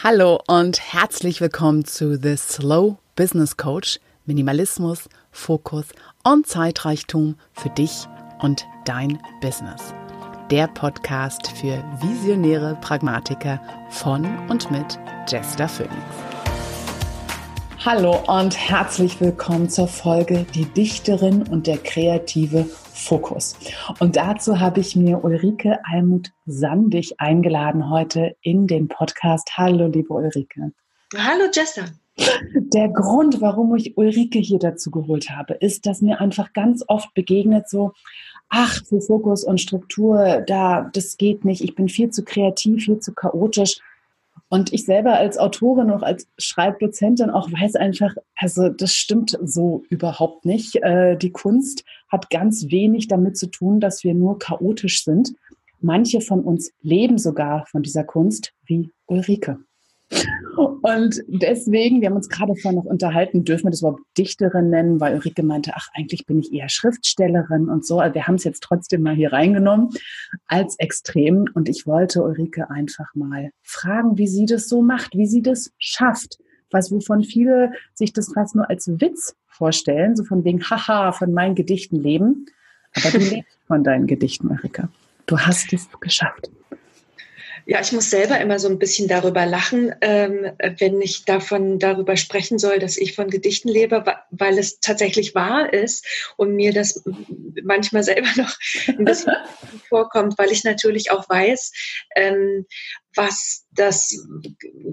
Hallo und herzlich willkommen zu The Slow Business Coach. Minimalismus, Fokus und Zeitreichtum für dich und dein Business. Der Podcast für visionäre Pragmatiker von und mit Jester Phoenix. Hallo und herzlich willkommen zur Folge Die Dichterin und der kreative Fokus. Und dazu habe ich mir Ulrike Almut Sandig eingeladen heute in den Podcast. Hallo, liebe Ulrike. Hallo, Jessa. Der Grund, warum ich Ulrike hier dazu geholt habe, ist, dass mir einfach ganz oft begegnet so, ach, für Fokus und Struktur, da, das geht nicht. Ich bin viel zu kreativ, viel zu chaotisch. Und ich selber als Autorin, auch als Schreibdozentin auch weiß einfach, also das stimmt so überhaupt nicht. Äh, die Kunst hat ganz wenig damit zu tun, dass wir nur chaotisch sind. Manche von uns leben sogar von dieser Kunst, wie Ulrike. Und deswegen, wir haben uns gerade vorhin noch unterhalten, dürfen wir das überhaupt Dichterin nennen, weil Ulrike meinte, ach, eigentlich bin ich eher Schriftstellerin und so. Also wir haben es jetzt trotzdem mal hier reingenommen als extrem. Und ich wollte Ulrike einfach mal fragen, wie sie das so macht, wie sie das schafft. Was, wovon viele sich das fast nur als Witz vorstellen, so von wegen, haha, von meinen Gedichten leben. Aber du lebst von deinen Gedichten, Ulrike. Du hast es geschafft. Ja, ich muss selber immer so ein bisschen darüber lachen, ähm, wenn ich davon darüber sprechen soll, dass ich von Gedichten lebe, weil es tatsächlich wahr ist und mir das manchmal selber noch ein bisschen vorkommt, weil ich natürlich auch weiß, ähm, was das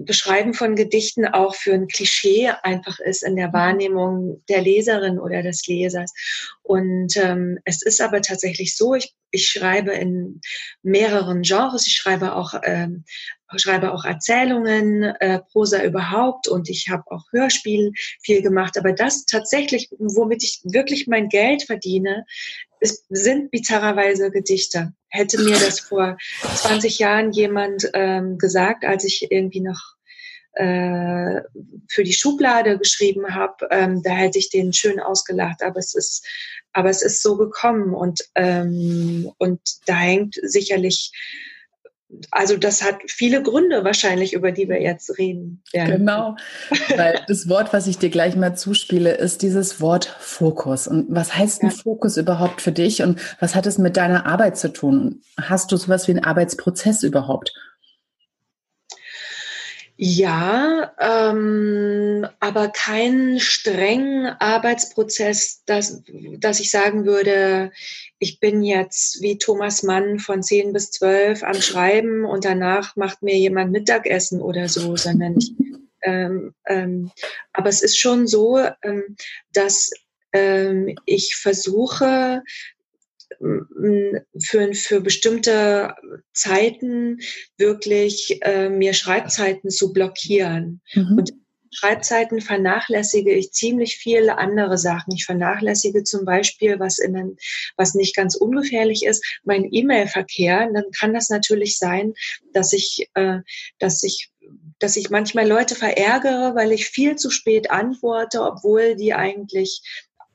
Beschreiben von Gedichten auch für ein Klischee einfach ist in der mhm. Wahrnehmung der Leserin oder des Lesers. Und ähm, es ist aber tatsächlich so, ich, ich schreibe in mehreren Genres, ich schreibe auch, ähm, schreibe auch Erzählungen, äh, Prosa überhaupt und ich habe auch Hörspiel viel gemacht. Aber das tatsächlich, womit ich wirklich mein Geld verdiene, es sind bizarrerweise Gedichte. Hätte mir das vor 20 Jahren jemand ähm, gesagt, als ich irgendwie noch äh, für die Schublade geschrieben habe, ähm, da hätte ich den schön ausgelacht. Aber es ist, aber es ist so gekommen und ähm, und da hängt sicherlich also das hat viele Gründe wahrscheinlich, über die wir jetzt reden werden. Genau, weil das Wort, was ich dir gleich mal zuspiele, ist dieses Wort Fokus. Und was heißt ein ja. Fokus überhaupt für dich und was hat es mit deiner Arbeit zu tun? Hast du sowas wie einen Arbeitsprozess überhaupt? Ja, ähm, aber kein strengen Arbeitsprozess, dass, dass ich sagen würde, ich bin jetzt wie Thomas Mann von 10 bis 12 am Schreiben und danach macht mir jemand Mittagessen oder so, sondern ich, ähm, ähm, aber es ist schon so, ähm, dass ähm, ich versuche, für, für bestimmte Zeiten wirklich äh, mir Schreibzeiten zu blockieren. Mhm. Und Schreibzeiten vernachlässige ich ziemlich viele andere Sachen. Ich vernachlässige zum Beispiel, was, in, was nicht ganz ungefährlich ist, mein E-Mail-Verkehr. Dann kann das natürlich sein, dass ich, äh, dass ich dass ich manchmal Leute verärgere, weil ich viel zu spät antworte, obwohl die eigentlich,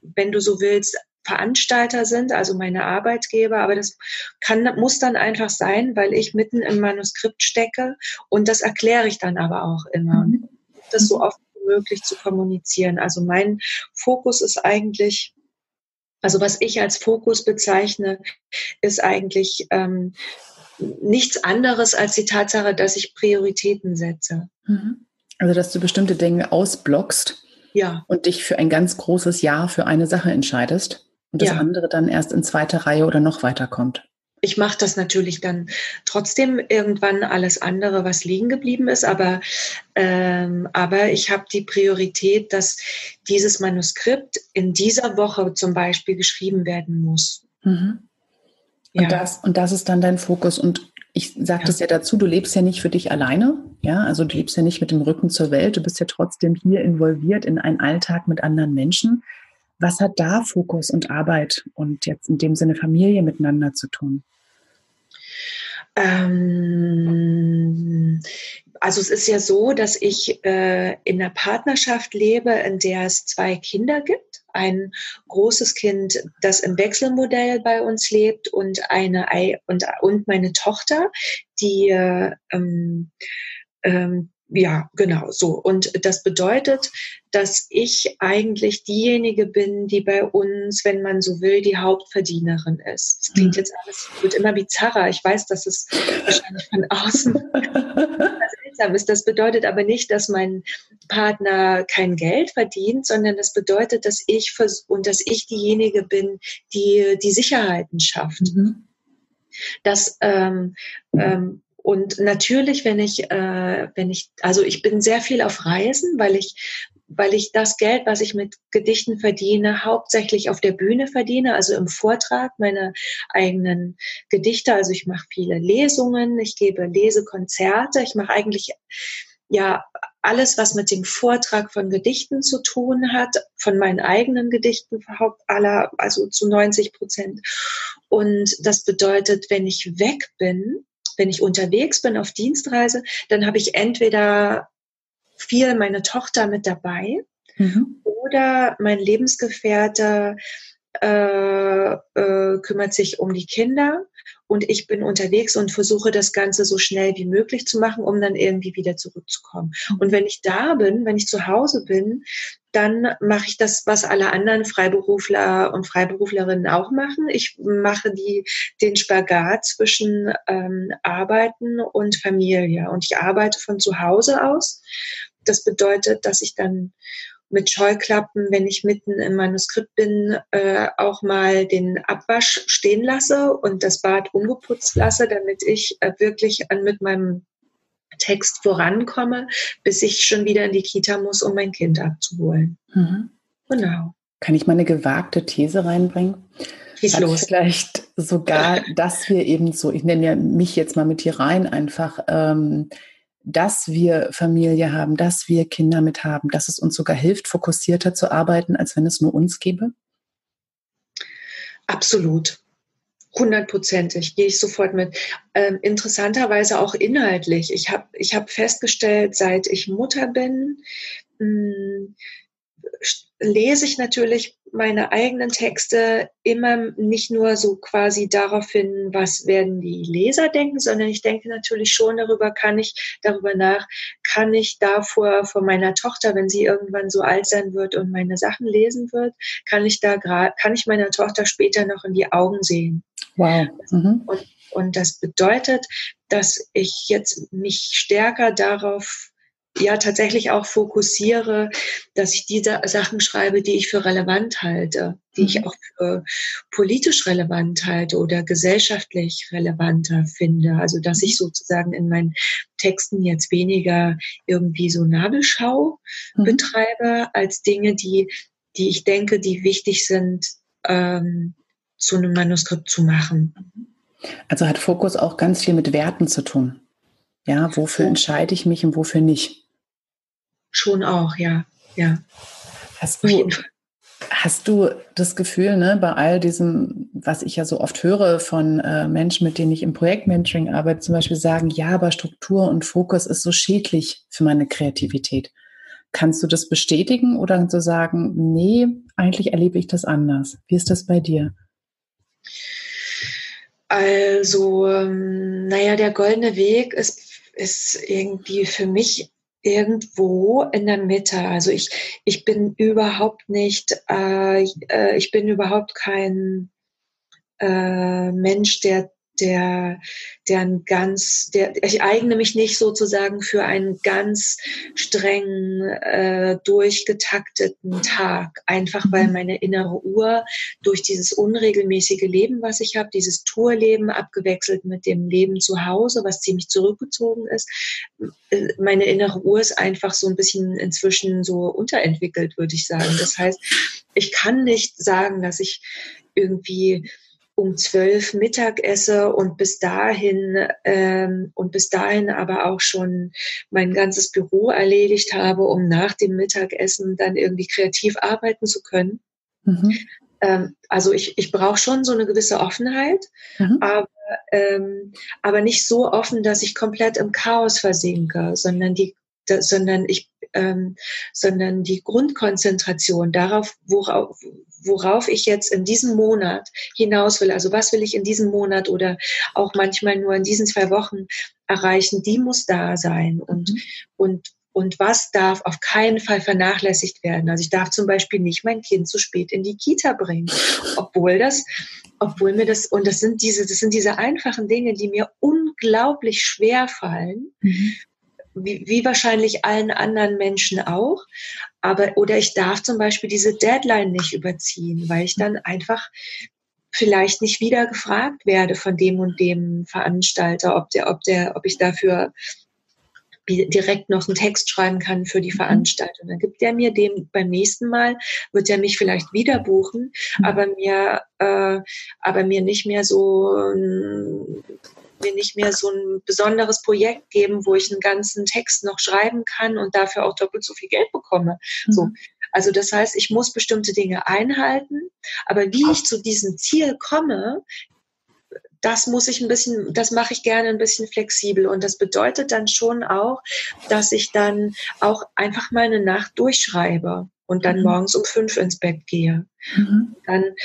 wenn du so willst, Veranstalter sind, also meine Arbeitgeber, aber das kann, muss dann einfach sein, weil ich mitten im Manuskript stecke und das erkläre ich dann aber auch immer. Mhm. Das so oft wie möglich zu kommunizieren. Also mein Fokus ist eigentlich, also was ich als Fokus bezeichne, ist eigentlich ähm, nichts anderes als die Tatsache, dass ich Prioritäten setze. Mhm. Also dass du bestimmte Dinge ausblockst ja. und dich für ein ganz großes Ja für eine Sache entscheidest und das ja. andere dann erst in zweiter Reihe oder noch weiter kommt. Ich mache das natürlich dann trotzdem irgendwann alles andere, was liegen geblieben ist, aber, ähm, aber ich habe die Priorität, dass dieses Manuskript in dieser Woche zum Beispiel geschrieben werden muss. Mhm. Und, ja. das, und das ist dann dein Fokus. Und ich sagte es ja. ja dazu, du lebst ja nicht für dich alleine, ja, also du lebst ja nicht mit dem Rücken zur Welt, du bist ja trotzdem hier involviert in einen Alltag mit anderen Menschen. Was hat da Fokus und Arbeit und jetzt in dem Sinne Familie miteinander zu tun? Ähm, also es ist ja so, dass ich äh, in einer Partnerschaft lebe, in der es zwei Kinder gibt. Ein großes Kind, das im Wechselmodell bei uns lebt und eine und, und meine Tochter, die äh, ähm, ähm, ja, genau so. Und das bedeutet, dass ich eigentlich diejenige bin, die bei uns, wenn man so will, die Hauptverdienerin ist. Das klingt mhm. jetzt alles, wird immer bizarrer. Ich weiß, dass es wahrscheinlich von außen seltsam ist. Das bedeutet aber nicht, dass mein Partner kein Geld verdient, sondern das bedeutet, dass ich und dass ich diejenige bin, die die Sicherheiten schafft. Mhm. Das ähm, ähm, und natürlich, wenn ich, äh, wenn ich, also ich bin sehr viel auf Reisen, weil ich, weil ich das Geld, was ich mit Gedichten verdiene, hauptsächlich auf der Bühne verdiene, also im Vortrag meiner eigenen Gedichte. Also ich mache viele Lesungen, ich gebe Lesekonzerte, ich mache eigentlich ja alles, was mit dem Vortrag von Gedichten zu tun hat, von meinen eigenen Gedichten überhaupt aller, also zu 90 Prozent. Und das bedeutet, wenn ich weg bin, wenn ich unterwegs bin auf Dienstreise, dann habe ich entweder viel meine Tochter mit dabei mhm. oder mein Lebensgefährte äh, äh, kümmert sich um die Kinder und ich bin unterwegs und versuche das Ganze so schnell wie möglich zu machen, um dann irgendwie wieder zurückzukommen. Und wenn ich da bin, wenn ich zu Hause bin, dann mache ich das, was alle anderen Freiberufler und Freiberuflerinnen auch machen. Ich mache die, den Spagat zwischen ähm, Arbeiten und Familie. Und ich arbeite von zu Hause aus. Das bedeutet, dass ich dann mit Scheuklappen, wenn ich mitten im Manuskript bin, äh, auch mal den Abwasch stehen lasse und das Bad ungeputzt lasse, damit ich äh, wirklich an, mit meinem Text vorankomme, bis ich schon wieder in die Kita muss, um mein Kind abzuholen. Mhm. Genau. Kann ich mal eine gewagte These reinbringen? Schieß los. Vielleicht sogar, dass wir eben so, ich nenne ja mich jetzt mal mit hier rein, einfach ähm, dass wir Familie haben, dass wir Kinder mit haben, dass es uns sogar hilft, fokussierter zu arbeiten, als wenn es nur uns gäbe? Absolut. Hundertprozentig, gehe ich sofort mit. Ähm, interessanterweise auch inhaltlich. Ich habe ich hab festgestellt, seit ich Mutter bin, mh, hm, lese ich natürlich meine eigenen Texte immer nicht nur so quasi darauf hin, was werden die Leser denken, sondern ich denke natürlich schon darüber, kann ich darüber nach, kann ich davor von meiner Tochter, wenn sie irgendwann so alt sein wird und meine Sachen lesen wird, kann ich da gerade, kann ich meiner Tochter später noch in die Augen sehen. Wow. Mhm. Und, und das bedeutet, dass ich jetzt mich stärker darauf ja tatsächlich auch fokussiere, dass ich diese Sachen schreibe, die ich für relevant halte, die ich mhm. auch für politisch relevant halte oder gesellschaftlich relevanter finde. Also dass ich sozusagen in meinen Texten jetzt weniger irgendwie so Nabelschau mhm. betreibe, als Dinge, die, die ich denke, die wichtig sind, ähm, zu einem Manuskript zu machen. Also hat Fokus auch ganz viel mit Werten zu tun. Ja, wofür entscheide ich mich und wofür nicht? Schon auch, ja. ja. Hast du, hast du das Gefühl, ne, bei all diesem, was ich ja so oft höre von äh, Menschen, mit denen ich im Projektmentoring arbeite, zum Beispiel sagen, ja, aber Struktur und Fokus ist so schädlich für meine Kreativität. Kannst du das bestätigen oder du sagen, nee, eigentlich erlebe ich das anders? Wie ist das bei dir? Also, ähm, naja, der goldene Weg ist, ist irgendwie für mich irgendwo in der Mitte. Also ich, ich bin überhaupt nicht, äh, äh, ich bin überhaupt kein äh, Mensch, der der, der ein ganz, der, ich eigne mich nicht sozusagen für einen ganz strengen, äh, durchgetakteten Tag. Einfach weil mhm. meine innere Uhr durch dieses unregelmäßige Leben, was ich habe, dieses Tourleben abgewechselt mit dem Leben zu Hause, was ziemlich zurückgezogen ist, äh, meine innere Uhr ist einfach so ein bisschen inzwischen so unterentwickelt, würde ich sagen. Das heißt, ich kann nicht sagen, dass ich irgendwie um zwölf Mittag esse und bis dahin ähm, und bis dahin aber auch schon mein ganzes Büro erledigt habe, um nach dem Mittagessen dann irgendwie kreativ arbeiten zu können. Mhm. Ähm, also ich, ich brauche schon so eine gewisse Offenheit, mhm. aber, ähm, aber nicht so offen, dass ich komplett im Chaos versinke, sondern die sondern ich ähm, sondern die Grundkonzentration darauf, worauf, worauf ich jetzt in diesem Monat hinaus will. Also was will ich in diesem Monat oder auch manchmal nur in diesen zwei Wochen erreichen, die muss da sein und, mhm. und und was darf auf keinen Fall vernachlässigt werden. Also ich darf zum Beispiel nicht mein Kind zu spät in die Kita bringen, obwohl das, obwohl mir das, und das sind diese, das sind diese einfachen Dinge, die mir unglaublich schwer fallen, mhm. Wie, wie wahrscheinlich allen anderen Menschen auch. Aber, oder ich darf zum Beispiel diese Deadline nicht überziehen, weil ich dann einfach vielleicht nicht wieder gefragt werde von dem und dem Veranstalter, ob der, ob der, ob ich dafür direkt noch einen Text schreiben kann für die mhm. Veranstaltung. Dann gibt er mir den beim nächsten Mal, wird er mich vielleicht wieder buchen, mhm. aber mir, äh, aber mir nicht mehr so mir nicht mehr so ein besonderes Projekt geben, wo ich einen ganzen Text noch schreiben kann und dafür auch doppelt so viel Geld bekomme. Mhm. So. Also das heißt, ich muss bestimmte Dinge einhalten, aber wie ich zu diesem Ziel komme, das muss ich ein bisschen, das mache ich gerne ein bisschen flexibel. Und das bedeutet dann schon auch, dass ich dann auch einfach mal eine Nacht durchschreibe und dann mhm. morgens um fünf ins Bett gehe. Mhm. Dann,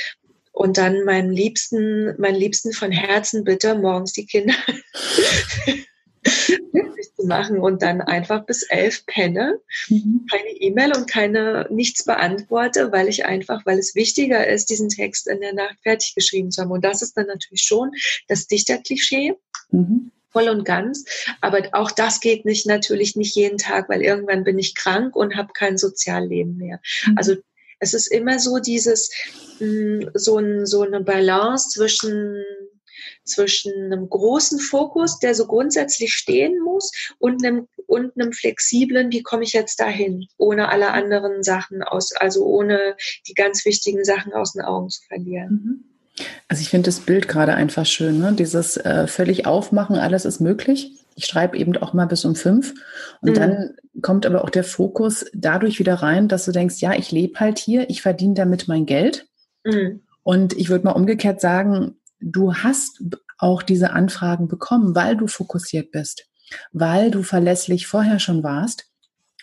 und dann meinen Liebsten, meinen Liebsten von Herzen bitte morgens die Kinder zu machen und dann einfach bis elf penne, mhm. keine E-Mail und keine nichts beantworte, weil ich einfach, weil es wichtiger ist, diesen Text in der Nacht fertig geschrieben zu haben. Und das ist dann natürlich schon das Dichterklischee. Mhm voll und ganz. Aber auch das geht nicht natürlich nicht jeden Tag, weil irgendwann bin ich krank und habe kein Sozialleben mehr. Mhm. Also es ist immer so dieses mh, mm, so, ein, so eine Balance zwischen zwischen einem großen Fokus, der so grundsätzlich stehen muss, und einem, und einem flexiblen, wie komme ich jetzt dahin, ohne alle anderen Sachen aus, also ohne die ganz wichtigen Sachen aus den Augen zu verlieren. Mhm. Also ich finde das Bild gerade einfach schön, ne? dieses äh, völlig aufmachen, alles ist möglich. Ich schreibe eben auch mal bis um fünf und mhm. dann kommt aber auch der Fokus dadurch wieder rein, dass du denkst, ja, ich lebe halt hier, ich verdiene damit mein Geld. Mhm. Und ich würde mal umgekehrt sagen, du hast auch diese Anfragen bekommen, weil du fokussiert bist, weil du verlässlich vorher schon warst.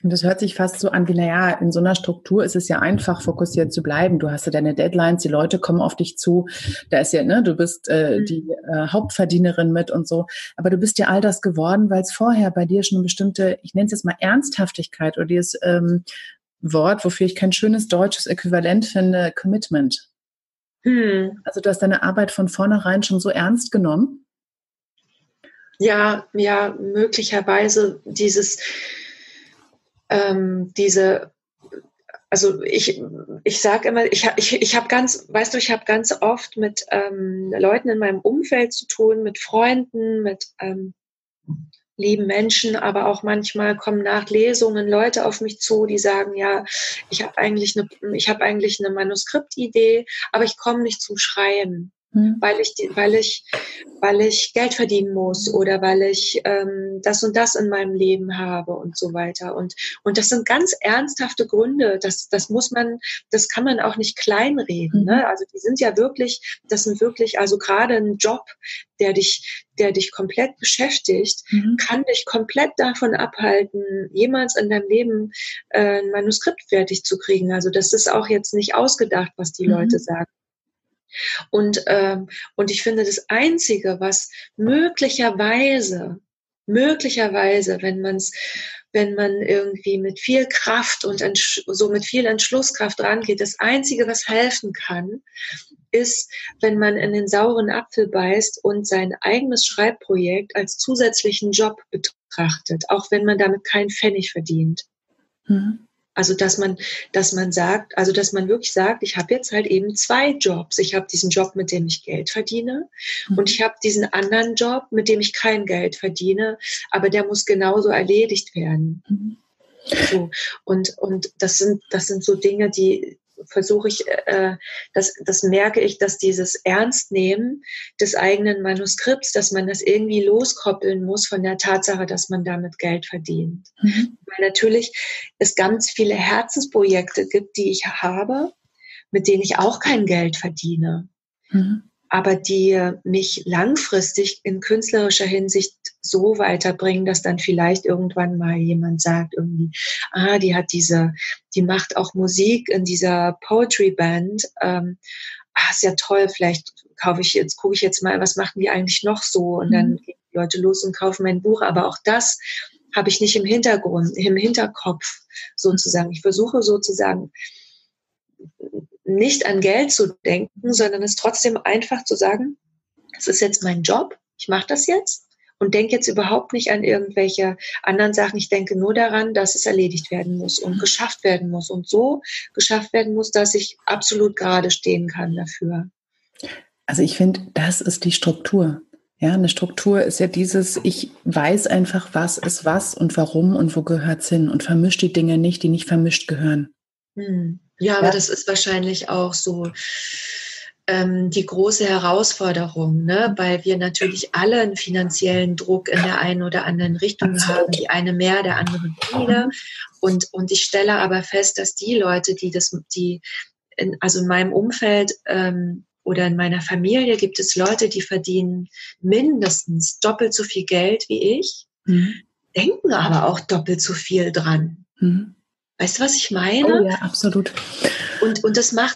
Und das hört sich fast so an wie, naja, in so einer Struktur ist es ja einfach, fokussiert zu bleiben. Du hast ja deine Deadlines, die Leute kommen auf dich zu. Da ist ja, ne, du bist äh, mhm. die äh, Hauptverdienerin mit und so. Aber du bist ja all das geworden, weil es vorher bei dir schon eine bestimmte, ich nenne es jetzt mal Ernsthaftigkeit oder dieses ähm, Wort, wofür ich kein schönes deutsches Äquivalent finde, Commitment hm. Also du hast deine Arbeit von vornherein schon so ernst genommen? Ja, ja, möglicherweise dieses, ähm, diese, also ich, ich sage immer, ich, ich, ich habe ganz, weißt du, ich habe ganz oft mit ähm, Leuten in meinem Umfeld zu tun, mit Freunden, mit ähm, lieben Menschen, aber auch manchmal kommen nach Lesungen Leute auf mich zu, die sagen, ja, ich habe eigentlich eine, ich habe eigentlich eine Manuskriptidee, aber ich komme nicht zum Schreiben mhm. weil ich, weil ich, weil ich Geld verdienen muss oder weil ich ähm, das und das in meinem Leben habe und so weiter. Und und das sind ganz ernsthafte Gründe. Das das muss man, das kann man auch nicht kleinreden. Mhm. Ne? Also die sind ja wirklich, das sind wirklich, also gerade ein Job, der dich, der dich komplett beschäftigt, mhm. kann dich komplett davon abhalten, jemals in deinem Leben äh, ein Manuskript fertig zu kriegen. Also das ist auch jetzt nicht ausgedacht, was die mhm. Leute sagen. Und, ähm, und ich finde, das Einzige, was möglicherweise, möglicherweise, wenn man es wenn man irgendwie mit viel Kraft und so mit viel Entschlusskraft rangeht. Das Einzige, was helfen kann, ist, wenn man in den sauren Apfel beißt und sein eigenes Schreibprojekt als zusätzlichen Job betrachtet, auch wenn man damit keinen Pfennig verdient. Mhm. Also dass man, dass man sagt, also dass man wirklich sagt, ich habe jetzt halt eben zwei Jobs. Ich habe diesen Job, mit dem ich Geld verdiene, mhm. und ich habe diesen anderen Job, mit dem ich kein Geld verdiene, aber der muss genauso erledigt werden. Mhm. So. Und, und das sind, das sind so Dinge, die, versuche ich, äh, das, das merke ich, dass dieses Ernstnehmen des eigenen Manuskripts, dass man das irgendwie loskoppeln muss von der Tatsache, dass man damit Geld verdient. Mhm. Weil natürlich es ganz viele Herzensprojekte gibt, die ich habe, mit denen ich auch kein Geld verdiene. Mhm aber die mich langfristig in künstlerischer Hinsicht so weiterbringen, dass dann vielleicht irgendwann mal jemand sagt irgendwie, ah, die hat diese, die macht auch Musik in dieser Poetry Band. Ähm, ah, ist ja toll, vielleicht kaufe ich jetzt, gucke ich jetzt mal, was machen die eigentlich noch so? Und dann mhm. gehen Leute los und kaufen mein Buch, aber auch das habe ich nicht im Hintergrund, im Hinterkopf sozusagen. Ich versuche sozusagen nicht an Geld zu denken, sondern es trotzdem einfach zu sagen, es ist jetzt mein Job, ich mache das jetzt und denke jetzt überhaupt nicht an irgendwelche anderen Sachen. Ich denke nur daran, dass es erledigt werden muss und geschafft werden muss und so geschafft werden muss, dass ich absolut gerade stehen kann dafür. Also ich finde, das ist die Struktur. Ja, eine Struktur ist ja dieses, ich weiß einfach, was ist was und warum und wo gehört es hin und vermischt die Dinge nicht, die nicht vermischt gehören. Hm. Ja, aber ja. das ist wahrscheinlich auch so ähm, die große Herausforderung, ne? weil wir natürlich alle einen finanziellen Druck in der einen oder anderen Richtung Absolut. haben, die eine mehr, der andere weniger. Und, und ich stelle aber fest, dass die Leute, die das, die, in, also in meinem Umfeld ähm, oder in meiner Familie gibt es Leute, die verdienen mindestens doppelt so viel Geld wie ich, mhm. denken aber auch doppelt so viel dran. Mhm. Weißt du, was ich meine? Oh ja, absolut. Und, und das macht